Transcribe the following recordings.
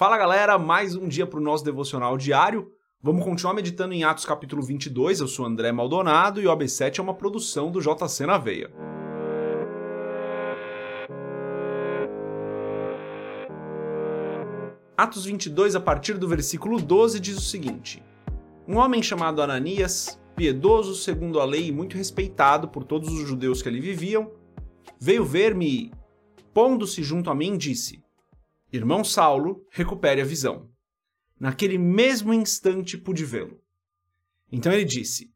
Fala galera, mais um dia para o nosso devocional diário. Vamos continuar meditando em Atos capítulo 22. Eu sou André Maldonado e o AB7 é uma produção do JC na Veia. Atos 22, a partir do versículo 12, diz o seguinte: Um homem chamado Ananias, piedoso segundo a lei e muito respeitado por todos os judeus que ali viviam, veio ver-me e, pondo-se junto a mim, disse: Irmão Saulo, recupere a visão. Naquele mesmo instante pude vê-lo. Então ele disse: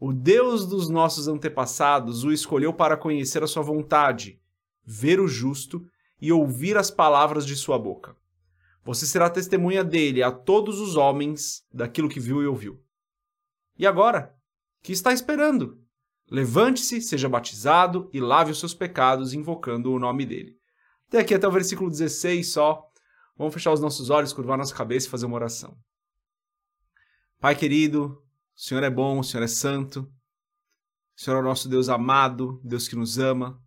O Deus dos nossos antepassados o escolheu para conhecer a sua vontade, ver o justo e ouvir as palavras de sua boca. Você será testemunha dele a todos os homens daquilo que viu e ouviu. E agora? Que está esperando? Levante-se, seja batizado e lave os seus pecados, invocando o nome dele. Até aqui, até o versículo 16 só. Vamos fechar os nossos olhos, curvar nossa cabeça e fazer uma oração. Pai querido, o Senhor é bom, o Senhor é santo. O Senhor é o nosso Deus amado, Deus que nos ama.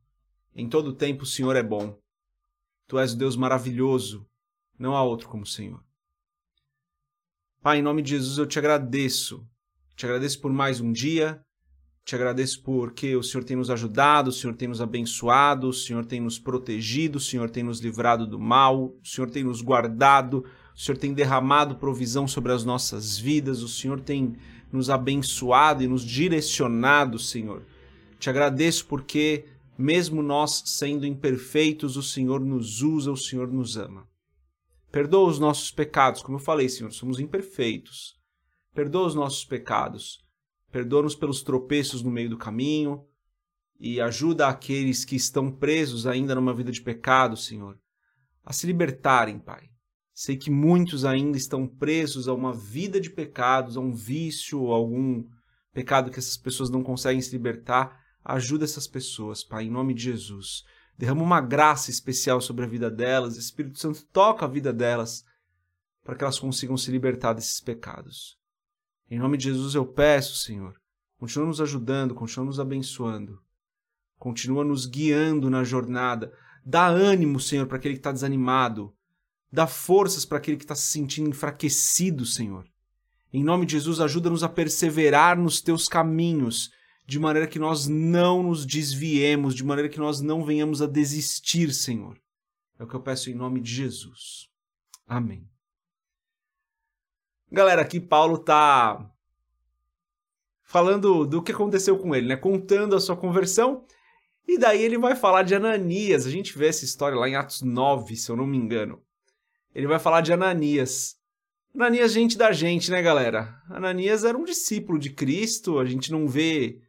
Em todo o tempo o Senhor é bom. Tu és o Deus maravilhoso, não há outro como o Senhor. Pai, em nome de Jesus eu te agradeço. Te agradeço por mais um dia, te agradeço porque o Senhor tem nos ajudado, o Senhor tem nos abençoado, o Senhor tem nos protegido, o Senhor tem nos livrado do mal, o Senhor tem nos guardado, o Senhor tem derramado provisão sobre as nossas vidas, o Senhor tem nos abençoado e nos direcionado, Senhor. Te agradeço porque, mesmo nós sendo imperfeitos, o Senhor nos usa, o Senhor nos ama. Perdoa os nossos pecados, como eu falei, Senhor, somos imperfeitos. Perdoa os nossos pecados Perdoa-nos pelos tropeços no meio do caminho e ajuda aqueles que estão presos ainda numa vida de pecado, Senhor, a se libertarem, Pai. Sei que muitos ainda estão presos a uma vida de pecados, a um vício, a algum pecado que essas pessoas não conseguem se libertar. Ajuda essas pessoas, Pai, em nome de Jesus. Derrama uma graça especial sobre a vida delas. Espírito Santo toca a vida delas para que elas consigam se libertar desses pecados. Em nome de Jesus eu peço, Senhor, continua nos ajudando, continua nos abençoando, continua nos guiando na jornada. Dá ânimo, Senhor, para aquele que está desanimado. Dá forças para aquele que está se sentindo enfraquecido, Senhor. Em nome de Jesus, ajuda-nos a perseverar nos teus caminhos, de maneira que nós não nos desviemos, de maneira que nós não venhamos a desistir, Senhor. É o que eu peço em nome de Jesus. Amém. Galera, aqui Paulo tá falando do que aconteceu com ele, né? Contando a sua conversão. E daí ele vai falar de Ananias. A gente vê essa história lá em Atos 9, se eu não me engano. Ele vai falar de Ananias. Ananias, gente da gente, né, galera? Ananias era um discípulo de Cristo. A gente não vê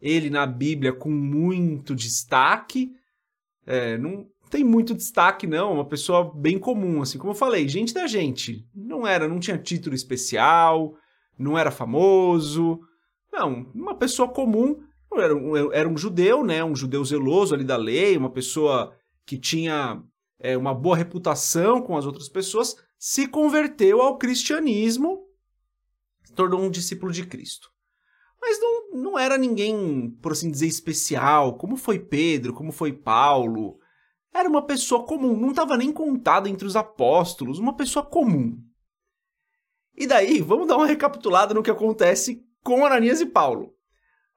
ele na Bíblia com muito destaque. É, não, tem muito destaque, não. Uma pessoa bem comum, assim como eu falei, gente da gente. Não era, não tinha título especial, não era famoso. Não, uma pessoa comum. Era um, era um judeu, né? Um judeu zeloso ali da lei, uma pessoa que tinha é, uma boa reputação com as outras pessoas, se converteu ao cristianismo, se tornou um discípulo de Cristo. Mas não, não era ninguém, por assim dizer, especial, como foi Pedro, como foi Paulo era uma pessoa comum, não estava nem contada entre os apóstolos, uma pessoa comum. E daí, vamos dar uma recapitulada no que acontece com Ananias e Paulo.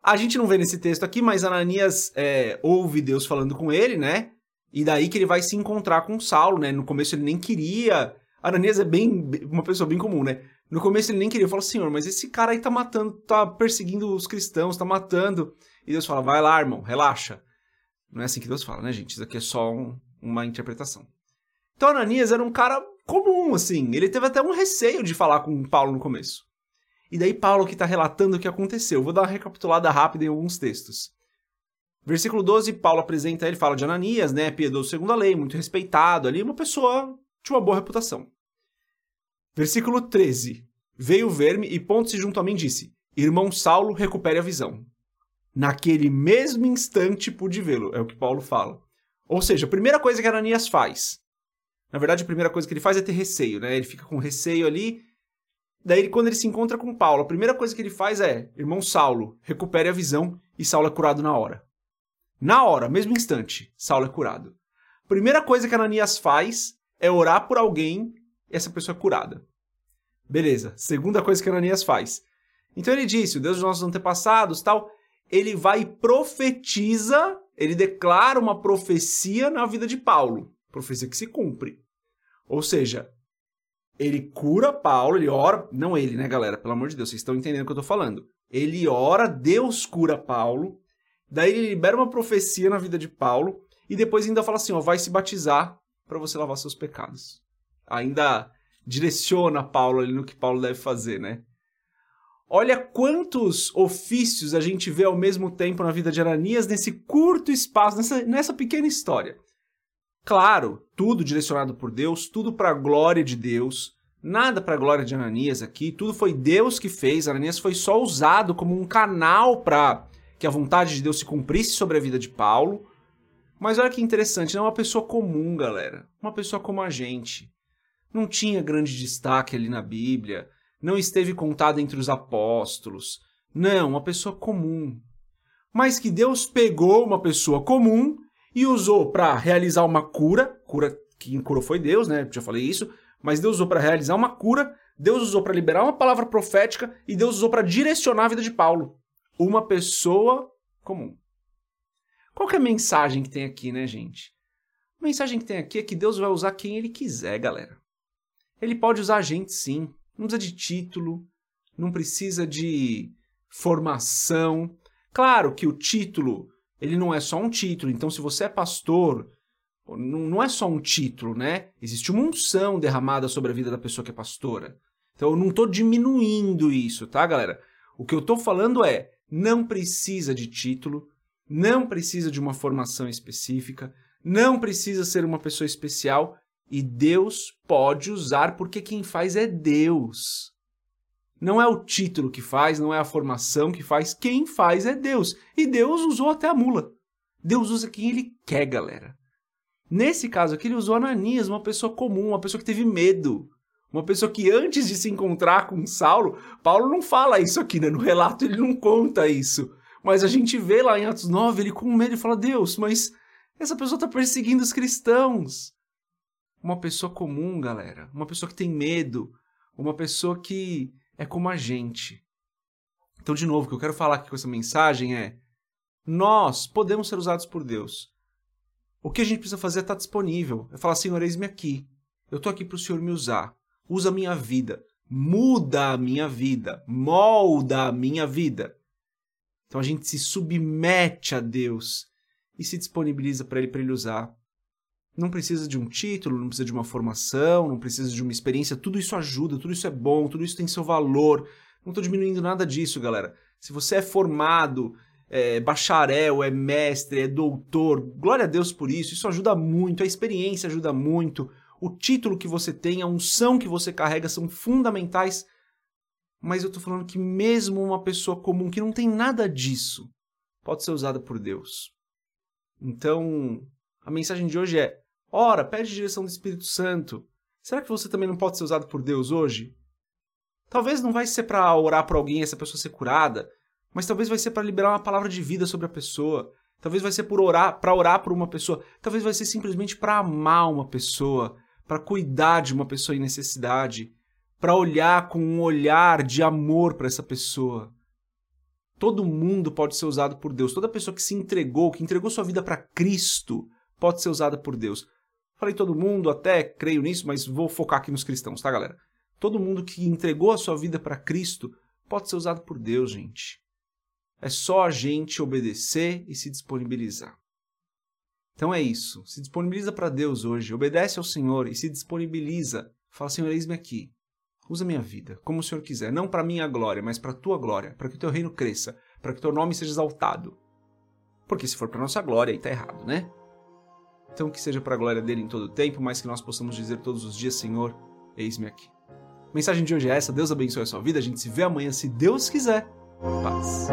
A gente não vê nesse texto aqui, mas Ananias é, ouve Deus falando com ele, né? E daí que ele vai se encontrar com Saulo, né? No começo ele nem queria. Ananias é bem uma pessoa bem comum, né? No começo ele nem queria. Fala, Senhor, mas esse cara aí tá matando, tá perseguindo os cristãos, tá matando. E Deus fala, vai lá, irmão, relaxa. Não é assim que Deus fala, né, gente? Isso aqui é só um, uma interpretação. Então Ananias era um cara comum, assim. Ele teve até um receio de falar com Paulo no começo. E daí Paulo que está relatando o que aconteceu. Vou dar uma recapitulada rápida em alguns textos. Versículo 12, Paulo apresenta, ele fala de Ananias, né, piedoso segundo a lei, muito respeitado ali, uma pessoa de uma boa reputação. Versículo 13, veio ver-me e ponto-se junto a mim disse, irmão Saulo, recupere a visão. Naquele mesmo instante pude vê-lo, é o que Paulo fala. Ou seja, a primeira coisa que Ananias faz, na verdade a primeira coisa que ele faz é ter receio, né? Ele fica com receio ali. Daí, quando ele se encontra com Paulo, a primeira coisa que ele faz é: irmão Saulo, recupere a visão e Saulo é curado na hora. Na hora, mesmo instante, Saulo é curado. A primeira coisa que Ananias faz é orar por alguém essa pessoa é curada. Beleza, segunda coisa que Ananias faz. Então ele disse, o Deus dos nossos antepassados, tal, ele vai e profetiza, ele declara uma profecia na vida de Paulo, profecia que se cumpre. Ou seja, ele cura Paulo, ele ora, não ele, né, galera? Pelo amor de Deus, vocês estão entendendo o que eu tô falando. Ele ora, Deus cura Paulo, daí ele libera uma profecia na vida de Paulo e depois ainda fala assim, ó, vai se batizar para você lavar seus pecados. Ainda direciona Paulo ali no que Paulo deve fazer, né? Olha quantos ofícios a gente vê ao mesmo tempo na vida de Ananias nesse curto espaço, nessa, nessa pequena história. Claro, tudo direcionado por Deus, tudo para a glória de Deus, nada para a glória de Ananias aqui, tudo foi Deus que fez. Ananias foi só usado como um canal para que a vontade de Deus se cumprisse sobre a vida de Paulo. Mas olha que interessante, não é uma pessoa comum, galera. Uma pessoa como a gente. Não tinha grande destaque ali na Bíblia não esteve contado entre os apóstolos. Não, uma pessoa comum. Mas que Deus pegou uma pessoa comum e usou para realizar uma cura, cura quem curou foi Deus, né? Já falei isso, mas Deus usou para realizar uma cura, Deus usou para liberar uma palavra profética e Deus usou para direcionar a vida de Paulo. Uma pessoa comum. Qual que é a mensagem que tem aqui, né, gente? A mensagem que tem aqui é que Deus vai usar quem ele quiser, galera. Ele pode usar a gente sim. Não precisa de título, não precisa de formação. Claro que o título, ele não é só um título. Então, se você é pastor, não é só um título, né? Existe uma unção derramada sobre a vida da pessoa que é pastora. Então, eu não estou diminuindo isso, tá, galera? O que eu estou falando é, não precisa de título, não precisa de uma formação específica, não precisa ser uma pessoa especial, e Deus pode usar porque quem faz é Deus. Não é o título que faz, não é a formação que faz, quem faz é Deus. E Deus usou até a mula. Deus usa quem ele quer, galera. Nesse caso aqui, ele usou Ananias, uma pessoa comum, uma pessoa que teve medo. Uma pessoa que antes de se encontrar com Saulo, Paulo não fala isso aqui, né? No relato ele não conta isso. Mas a gente vê lá em Atos 9, ele com medo e fala: Deus, mas essa pessoa está perseguindo os cristãos uma pessoa comum, galera. Uma pessoa que tem medo. Uma pessoa que é como a gente. Então, de novo, o que eu quero falar aqui com essa mensagem é: nós podemos ser usados por Deus. O que a gente precisa fazer é estar disponível. É falar, Senhor, eis-me aqui. Eu estou aqui para o Senhor me usar. Usa a minha vida. Muda a minha vida. Molda a minha vida. Então a gente se submete a Deus e se disponibiliza para Ele, para Ele usar. Não precisa de um título, não precisa de uma formação, não precisa de uma experiência. Tudo isso ajuda, tudo isso é bom, tudo isso tem seu valor. Não estou diminuindo nada disso, galera. Se você é formado, é bacharel, é mestre, é doutor, glória a Deus por isso. Isso ajuda muito, a experiência ajuda muito. O título que você tem, a unção que você carrega são fundamentais. Mas eu estou falando que mesmo uma pessoa comum que não tem nada disso pode ser usada por Deus. Então, a mensagem de hoje é: Ora, pede direção do Espírito Santo. Será que você também não pode ser usado por Deus hoje? Talvez não vai ser para orar por alguém e essa pessoa ser curada, mas talvez vai ser para liberar uma palavra de vida sobre a pessoa. Talvez vai ser por orar, para orar por uma pessoa. Talvez vai ser simplesmente para amar uma pessoa, para cuidar de uma pessoa em necessidade, para olhar com um olhar de amor para essa pessoa. Todo mundo pode ser usado por Deus. Toda pessoa que se entregou, que entregou sua vida para Cristo, pode ser usada por Deus. Falei todo mundo, até creio nisso, mas vou focar aqui nos cristãos, tá, galera? Todo mundo que entregou a sua vida para Cristo pode ser usado por Deus, gente. É só a gente obedecer e se disponibilizar. Então é isso. Se disponibiliza para Deus hoje, obedece ao Senhor e se disponibiliza. Fala, Senhor, eis-me aqui. Usa minha vida, como o Senhor quiser, não para minha glória, mas para a tua glória, para que o teu reino cresça, para que o teu nome seja exaltado. Porque se for para nossa glória, aí tá errado, né? Então que seja para a glória dele em todo o tempo, mas que nós possamos dizer todos os dias, Senhor, eis-me aqui. A mensagem de hoje é essa, Deus abençoe a sua vida, a gente se vê amanhã se Deus quiser. Paz.